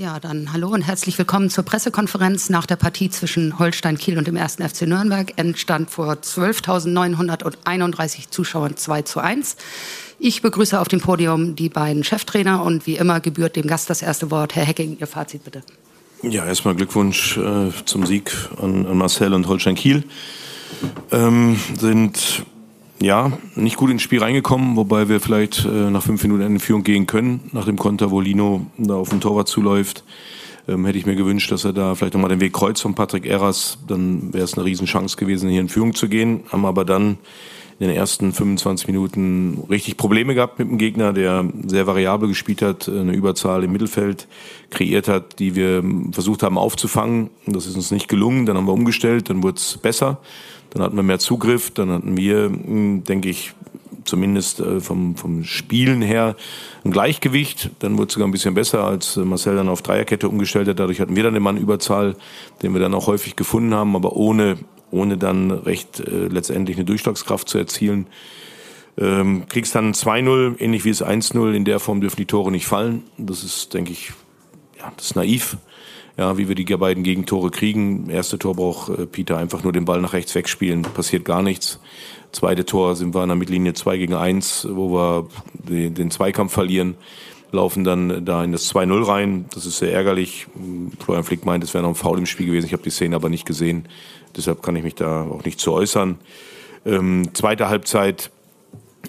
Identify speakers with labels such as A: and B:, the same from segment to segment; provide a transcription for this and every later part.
A: Ja, dann hallo und herzlich willkommen zur Pressekonferenz nach der Partie zwischen Holstein Kiel und dem 1. FC Nürnberg. Endstand vor 12.931 Zuschauern 2 zu 1. Ich begrüße auf dem Podium die beiden Cheftrainer und wie immer gebührt dem Gast das erste Wort. Herr Hecking, Ihr Fazit bitte.
B: Ja, erstmal Glückwunsch äh, zum Sieg an, an, Marcel und Holstein Kiel. Ähm, sind ja, nicht gut ins Spiel reingekommen, wobei wir vielleicht äh, nach fünf Minuten in Führung gehen können, nach dem Konter, wo Lino da auf den Torwart zuläuft. Ähm, hätte ich mir gewünscht, dass er da vielleicht nochmal den Weg kreuzt von Patrick Eras, dann wäre es eine Riesenchance gewesen, hier in Führung zu gehen. Haben aber dann in den ersten 25 Minuten richtig Probleme gehabt mit dem Gegner, der sehr variabel gespielt hat, eine Überzahl im Mittelfeld kreiert hat, die wir versucht haben aufzufangen. Das ist uns nicht gelungen. Dann haben wir umgestellt, dann wurde es besser. Dann hatten wir mehr Zugriff, dann hatten wir, denke ich, zumindest äh, vom, vom Spielen her ein Gleichgewicht. Dann wurde es sogar ein bisschen besser, als äh, Marcel dann auf Dreierkette umgestellt hat. Dadurch hatten wir dann eine Mannüberzahl, den wir dann auch häufig gefunden haben, aber ohne, ohne dann recht äh, letztendlich eine Durchschlagskraft zu erzielen. Ähm, kriegst dann 2-0, ähnlich wie es 1-0. In der Form dürfen die Tore nicht fallen. Das ist, denke ich, ja, das ist naiv ja, wie wir die beiden Gegentore kriegen. Erste Tor braucht äh, Peter einfach nur den Ball nach rechts wegspielen, passiert gar nichts. Zweite Tor sind wir an der Mittellinie 2 gegen 1, wo wir den Zweikampf verlieren, laufen dann da in das 2-0 rein. Das ist sehr ärgerlich. Florian Flick meint, es wäre noch ein Foul im Spiel gewesen. Ich habe die Szene aber nicht gesehen. Deshalb kann ich mich da auch nicht zu äußern. Ähm, zweite Halbzeit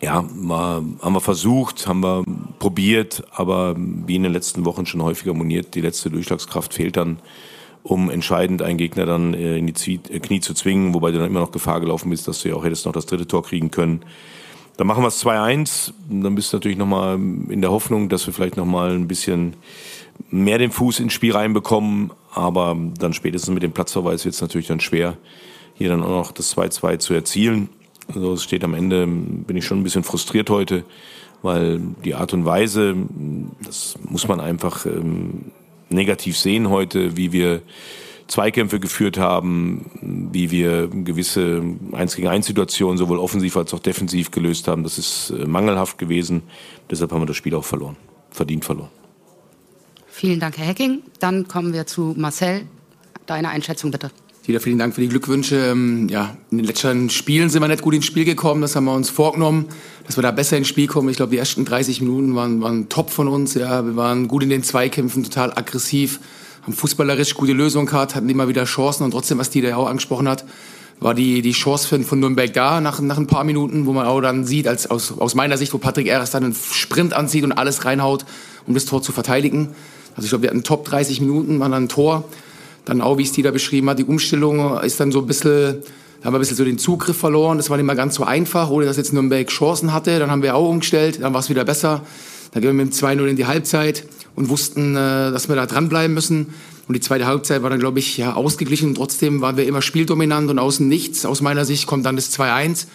B: ja, mal, haben wir versucht, haben wir probiert, aber wie in den letzten Wochen schon häufiger moniert, die letzte Durchschlagskraft fehlt dann, um entscheidend einen Gegner dann äh, in die äh, Knie zu zwingen, wobei du dann immer noch Gefahr gelaufen bist, dass du ja auch hättest noch das dritte Tor kriegen können. Dann machen wir es 2-1, dann bist du natürlich nochmal in der Hoffnung, dass wir vielleicht nochmal ein bisschen mehr den Fuß ins Spiel reinbekommen, aber dann spätestens mit dem Platzverweis wird es natürlich dann schwer, hier dann auch noch das 2-2 zu erzielen. Also es steht am Ende, bin ich schon ein bisschen frustriert heute, weil die Art und Weise, das muss man einfach ähm, negativ sehen heute, wie wir Zweikämpfe geführt haben, wie wir gewisse Eins gegen eins Situationen sowohl offensiv als auch defensiv gelöst haben. Das ist äh, mangelhaft gewesen. Deshalb haben wir das Spiel auch verloren, verdient verloren.
A: Vielen Dank, Herr Hecking. Dann kommen wir zu Marcel. Deine Einschätzung bitte.
C: Wieder vielen Dank für die Glückwünsche. Ähm, ja, in den letzten Spielen sind wir nicht gut ins Spiel gekommen. Das haben wir uns vorgenommen, dass wir da besser ins Spiel kommen. Ich glaube, die ersten 30 Minuten waren, waren top von uns. Ja, wir waren gut in den Zweikämpfen, total aggressiv, haben fußballerisch gute Lösungen gehabt, hatten immer wieder Chancen. Und trotzdem, was die da auch angesprochen hat, war die, die Chance von, von Nürnberg da nach, nach ein paar Minuten, wo man auch dann sieht, als, aus, aus meiner Sicht, wo Patrick Eras dann einen Sprint anzieht und alles reinhaut, um das Tor zu verteidigen. Also ich glaube, wir hatten Top 30 Minuten, waren dann ein Tor. Dann auch, wie es die da beschrieben hat, die Umstellung ist dann so ein bisschen, haben wir ein bisschen so den Zugriff verloren. Das war nicht mehr ganz so einfach, ohne dass jetzt Nürnberg Chancen hatte. Dann haben wir auch umgestellt, dann war es wieder besser. Dann gehen wir mit dem 2-0 in die Halbzeit und wussten, äh, dass wir da dranbleiben müssen. Und die zweite Halbzeit war dann, glaube ich, ja, ausgeglichen. Trotzdem waren wir immer spieldominant und außen nichts. Aus meiner Sicht kommt dann das 2-1.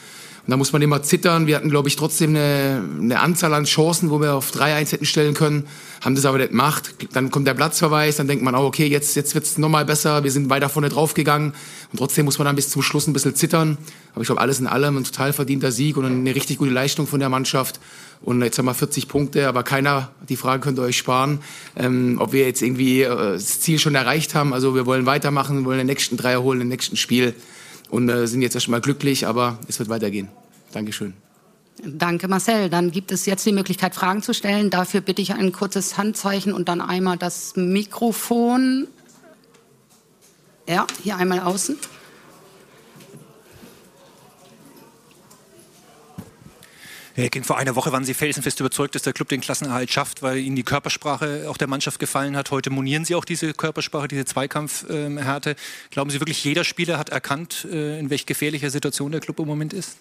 C: Und da muss man immer zittern. Wir hatten, glaube ich, trotzdem eine, eine Anzahl an Chancen, wo wir auf 3-1 hätten stellen können, haben das aber nicht gemacht. Dann kommt der Platzverweis, dann denkt man auch, okay, jetzt, jetzt wird es nochmal besser, wir sind weiter vorne draufgegangen. Und trotzdem muss man dann bis zum Schluss ein bisschen zittern. Aber ich glaube, alles in allem ein total verdienter Sieg und eine richtig gute Leistung von der Mannschaft. Und jetzt haben wir 40 Punkte, aber keiner, die Frage könnt ihr euch sparen, ähm, ob wir jetzt irgendwie äh, das Ziel schon erreicht haben. Also wir wollen weitermachen, wollen den nächsten Dreier holen, den nächsten Spiel und äh, sind jetzt erstmal glücklich, aber es wird weitergehen. Dankeschön.
A: Danke, Marcel. Dann gibt es jetzt die Möglichkeit, Fragen zu stellen. Dafür bitte ich ein kurzes Handzeichen und dann einmal das Mikrofon. Ja, hier einmal außen.
D: Herr King, vor einer Woche waren Sie felsenfest überzeugt, dass der Club den Klassenerhalt schafft, weil Ihnen die Körpersprache auch der Mannschaft gefallen hat. Heute monieren Sie auch diese Körpersprache, diese Zweikampfhärte. Glauben Sie wirklich, jeder Spieler hat erkannt, äh, in welch gefährlicher Situation der Club im Moment ist?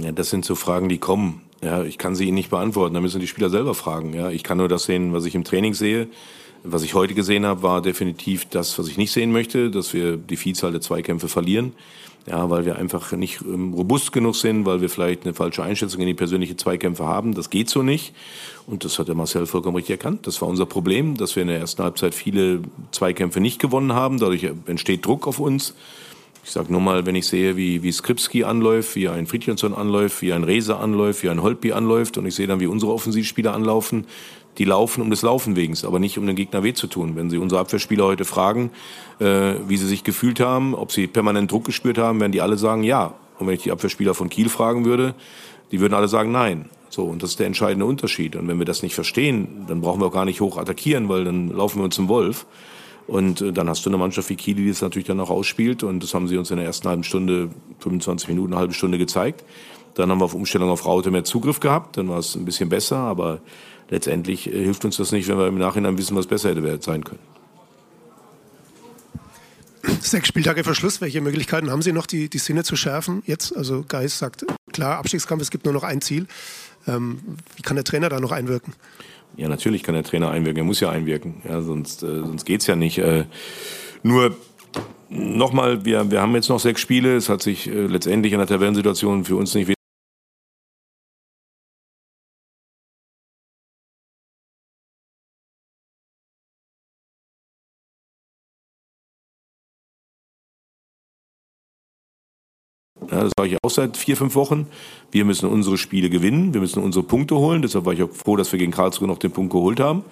B: Ja, das sind so Fragen, die kommen. Ja, ich kann sie Ihnen nicht beantworten. Da müssen die Spieler selber fragen. Ja, ich kann nur das sehen, was ich im Training sehe. Was ich heute gesehen habe, war definitiv das, was ich nicht sehen möchte, dass wir die Vielzahl der Zweikämpfe verlieren. Ja, weil wir einfach nicht ähm, robust genug sind, weil wir vielleicht eine falsche Einschätzung in die persönliche Zweikämpfe haben. Das geht so nicht. Und das hat der Marcel vollkommen richtig erkannt. Das war unser Problem, dass wir in der ersten Halbzeit viele Zweikämpfe nicht gewonnen haben. Dadurch entsteht Druck auf uns. Ich sage nur mal, wenn ich sehe, wie, wie Skripski anläuft, wie ein Fridjonsson anläuft, wie ein Reza anläuft, wie ein Holpi anläuft und ich sehe dann, wie unsere Offensivspieler anlaufen, die laufen um des Laufen wegen, aber nicht um den Gegner weh zu tun. Wenn Sie unsere Abwehrspieler heute fragen, äh, wie sie sich gefühlt haben, ob sie permanent Druck gespürt haben, werden die alle sagen ja. Und wenn ich die Abwehrspieler von Kiel fragen würde, die würden alle sagen nein. So, und das ist der entscheidende Unterschied. Und wenn wir das nicht verstehen, dann brauchen wir auch gar nicht hoch attackieren, weil dann laufen wir uns zum Wolf. Und äh, dann hast du eine Mannschaft wie Kiel, die das natürlich dann auch ausspielt. Und das haben sie uns in der ersten halben Stunde, 25 Minuten, eine halbe Stunde gezeigt. Dann haben wir auf Umstellung auf Raute mehr Zugriff gehabt. Dann war es ein bisschen besser. Aber letztendlich äh, hilft uns das nicht, wenn wir im Nachhinein wissen, was besser hätte sein können.
E: Sechs Spieltage vor Schluss. Welche Möglichkeiten haben Sie noch, die, die Sinne zu schärfen? Jetzt, also Geist sagt, klar, Abstiegskampf, es gibt nur noch ein Ziel. Ähm, wie kann der Trainer da noch einwirken?
B: Ja, natürlich kann der Trainer einwirken. Er muss ja einwirken. Ja, sonst äh, sonst geht's ja nicht. Äh, nur nochmal, wir, wir haben jetzt noch sechs Spiele. Es hat sich äh, letztendlich in der Tabellensituation für uns nicht Ja, das sage ich auch seit vier, fünf Wochen. Wir müssen unsere Spiele gewinnen, wir müssen unsere Punkte holen. Deshalb war ich auch froh, dass wir gegen Karlsruhe noch den Punkt geholt haben.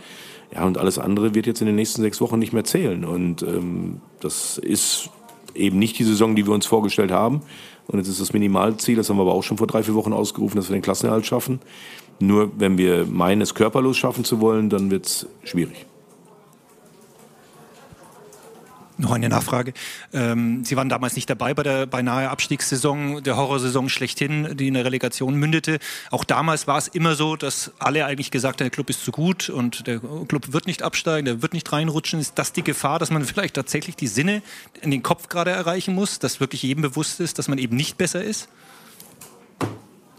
B: Ja, und alles andere wird jetzt in den nächsten sechs Wochen nicht mehr zählen. Und ähm, das ist eben nicht die Saison, die wir uns vorgestellt haben. Und jetzt ist das Minimalziel, das haben wir aber auch schon vor drei, vier Wochen ausgerufen, dass wir den Klassenerhalt schaffen. Nur wenn wir meinen, es körperlos schaffen zu wollen, dann wird es schwierig.
D: Noch eine Nachfrage. Ähm, Sie waren damals nicht dabei bei der beinahe Abstiegssaison, der Horrorsaison schlechthin, die in der Relegation mündete. Auch damals war es immer so, dass alle eigentlich gesagt haben, der Club ist zu gut und der Club wird nicht absteigen, der wird nicht reinrutschen. Ist das die Gefahr, dass man vielleicht tatsächlich die Sinne in den Kopf gerade erreichen muss, dass wirklich jedem bewusst ist, dass man eben nicht besser ist?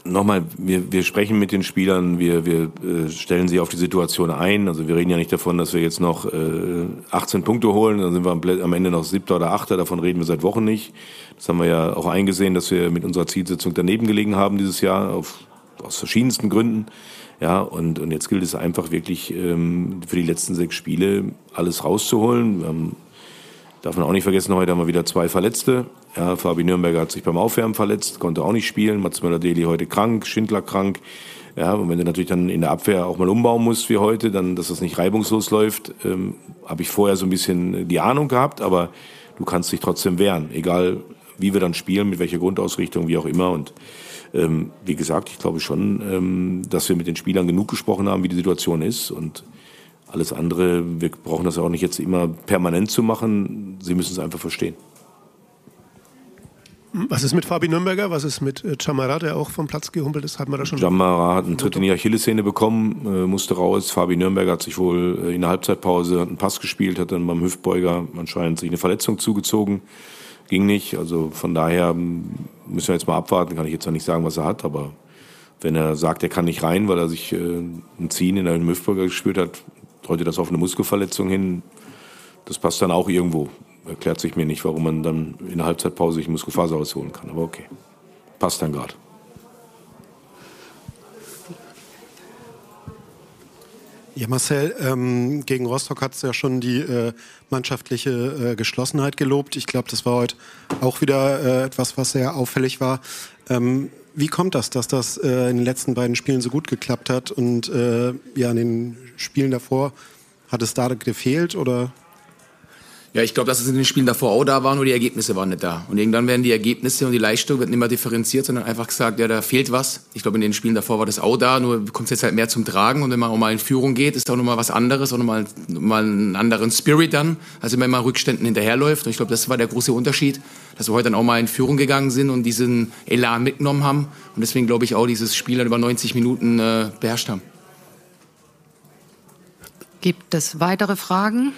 B: Nochmal, wir, wir sprechen mit den Spielern, wir, wir äh, stellen sie auf die Situation ein. Also wir reden ja nicht davon, dass wir jetzt noch äh, 18 Punkte holen, dann sind wir am Ende noch siebter oder achter, davon reden wir seit Wochen nicht. Das haben wir ja auch eingesehen, dass wir mit unserer Zielsetzung daneben gelegen haben dieses Jahr, auf, aus verschiedensten Gründen. Ja, und, und jetzt gilt es einfach wirklich ähm, für die letzten sechs Spiele alles rauszuholen. Wir haben Darf man auch nicht vergessen, heute haben wir wieder zwei Verletzte. Ja, Fabi Nürnberger hat sich beim Aufwärmen verletzt, konnte auch nicht spielen. Mats Möller-Deli heute krank, Schindler krank. Ja, und wenn du natürlich dann in der Abwehr auch mal umbauen musst wie heute, dann, dass das nicht reibungslos läuft, ähm, habe ich vorher so ein bisschen die Ahnung gehabt, aber du kannst dich trotzdem wehren, egal wie wir dann spielen, mit welcher Grundausrichtung, wie auch immer. Und ähm, wie gesagt, ich glaube schon, ähm, dass wir mit den Spielern genug gesprochen haben, wie die Situation ist. Und alles andere, wir brauchen das ja auch nicht jetzt immer permanent zu machen. Sie müssen es einfach verstehen.
E: Was ist mit Fabi Nürnberger? Was ist mit äh, Chamara, der auch vom Platz gehumpelt ist? Hat man da schon.
B: Chamara hat einen Tritt in die Achillessehne bekommen, äh, musste raus. Fabi Nürnberger hat sich wohl äh, in der Halbzeitpause einen Pass gespielt, hat dann beim Hüftbeuger anscheinend sich eine Verletzung zugezogen. Ging nicht. Also von daher ähm, müssen wir jetzt mal abwarten. Kann ich jetzt noch nicht sagen, was er hat, aber wenn er sagt, er kann nicht rein, weil er sich ein Ziehen in einem Hüftbeuger gespürt hat, deutet das auf eine Muskelverletzung hin. Das passt dann auch irgendwo. Erklärt sich mir nicht, warum man dann in der Halbzeitpause sich Muskelfaser ausholen kann. Aber okay, passt dann gerade.
E: Ja, Marcel, ähm, gegen Rostock hat es ja schon die äh, mannschaftliche äh, Geschlossenheit gelobt. Ich glaube, das war heute auch wieder äh, etwas, was sehr auffällig war. Ähm, wie kommt das, dass das äh, in den letzten beiden Spielen so gut geklappt hat und äh, ja in den Spielen davor hat es da gefehlt oder
C: ja, ich glaube, dass es in den Spielen davor auch da war, nur die Ergebnisse waren nicht da. Und irgendwann werden die Ergebnisse und die Leistung wird nicht mehr differenziert, sondern einfach gesagt, ja, da fehlt was. Ich glaube, in den Spielen davor war das auch da, nur kommt es jetzt halt mehr zum Tragen. Und wenn man auch mal in Führung geht, ist auch nochmal was anderes, auch nochmal mal einen anderen Spirit dann, als wenn man Rückständen hinterherläuft. Und ich glaube, das war der große Unterschied, dass wir heute dann auch mal in Führung gegangen sind und diesen Elan mitgenommen haben. Und deswegen glaube ich auch, dieses Spiel dann über 90 Minuten äh, beherrscht haben.
A: Gibt es weitere Fragen?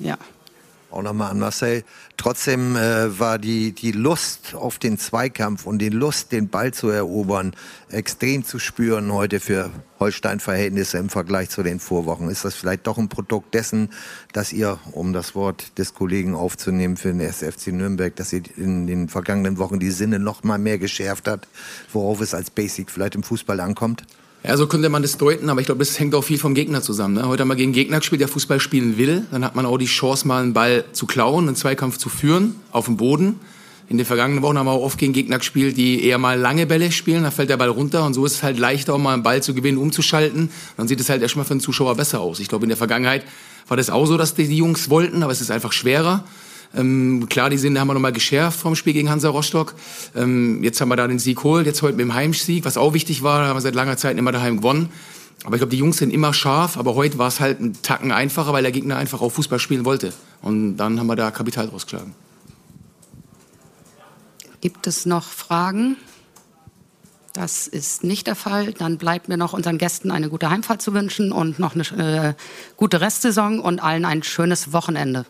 A: Ja
F: auch nochmal an Marcel. Trotzdem äh, war die, die Lust auf den Zweikampf und die Lust, den Ball zu erobern, extrem zu spüren heute für Holstein-Verhältnisse im Vergleich zu den Vorwochen. Ist das vielleicht doch ein Produkt dessen, dass ihr, um das Wort des Kollegen aufzunehmen für den SFC Nürnberg, dass ihr in den vergangenen Wochen die Sinne noch mal mehr geschärft hat, worauf es als Basic vielleicht im Fußball ankommt?
C: Ja, so könnte man das deuten, aber ich glaube, das hängt auch viel vom Gegner zusammen. Ne? Heute haben wir gegen Gegner gespielt, der Fußball spielen will. Dann hat man auch die Chance, mal einen Ball zu klauen, einen Zweikampf zu führen, auf dem Boden. In den vergangenen Wochen haben wir auch oft gegen Gegner gespielt, die eher mal lange Bälle spielen. Da fällt der Ball runter und so ist es halt leichter, auch mal einen Ball zu gewinnen, umzuschalten. Dann sieht es halt erstmal für den Zuschauer besser aus. Ich glaube, in der Vergangenheit war das auch so, dass die, die Jungs wollten, aber es ist einfach schwerer. Ähm, klar, die Sinne haben wir nochmal geschärft vom Spiel gegen Hansa Rostock. Ähm, jetzt haben wir da den Sieg geholt, jetzt heute mit dem Heimsieg, was auch wichtig war. Da haben wir seit langer Zeit immer daheim gewonnen. Aber ich glaube, die Jungs sind immer scharf, aber heute war es halt ein Tacken einfacher, weil der Gegner einfach auch Fußball spielen wollte. Und dann haben wir da Kapital rausgeschlagen.
A: Gibt es noch Fragen? Das ist nicht der Fall. Dann bleibt mir noch unseren Gästen eine gute Heimfahrt zu wünschen und noch eine äh, gute Restsaison und allen ein schönes Wochenende.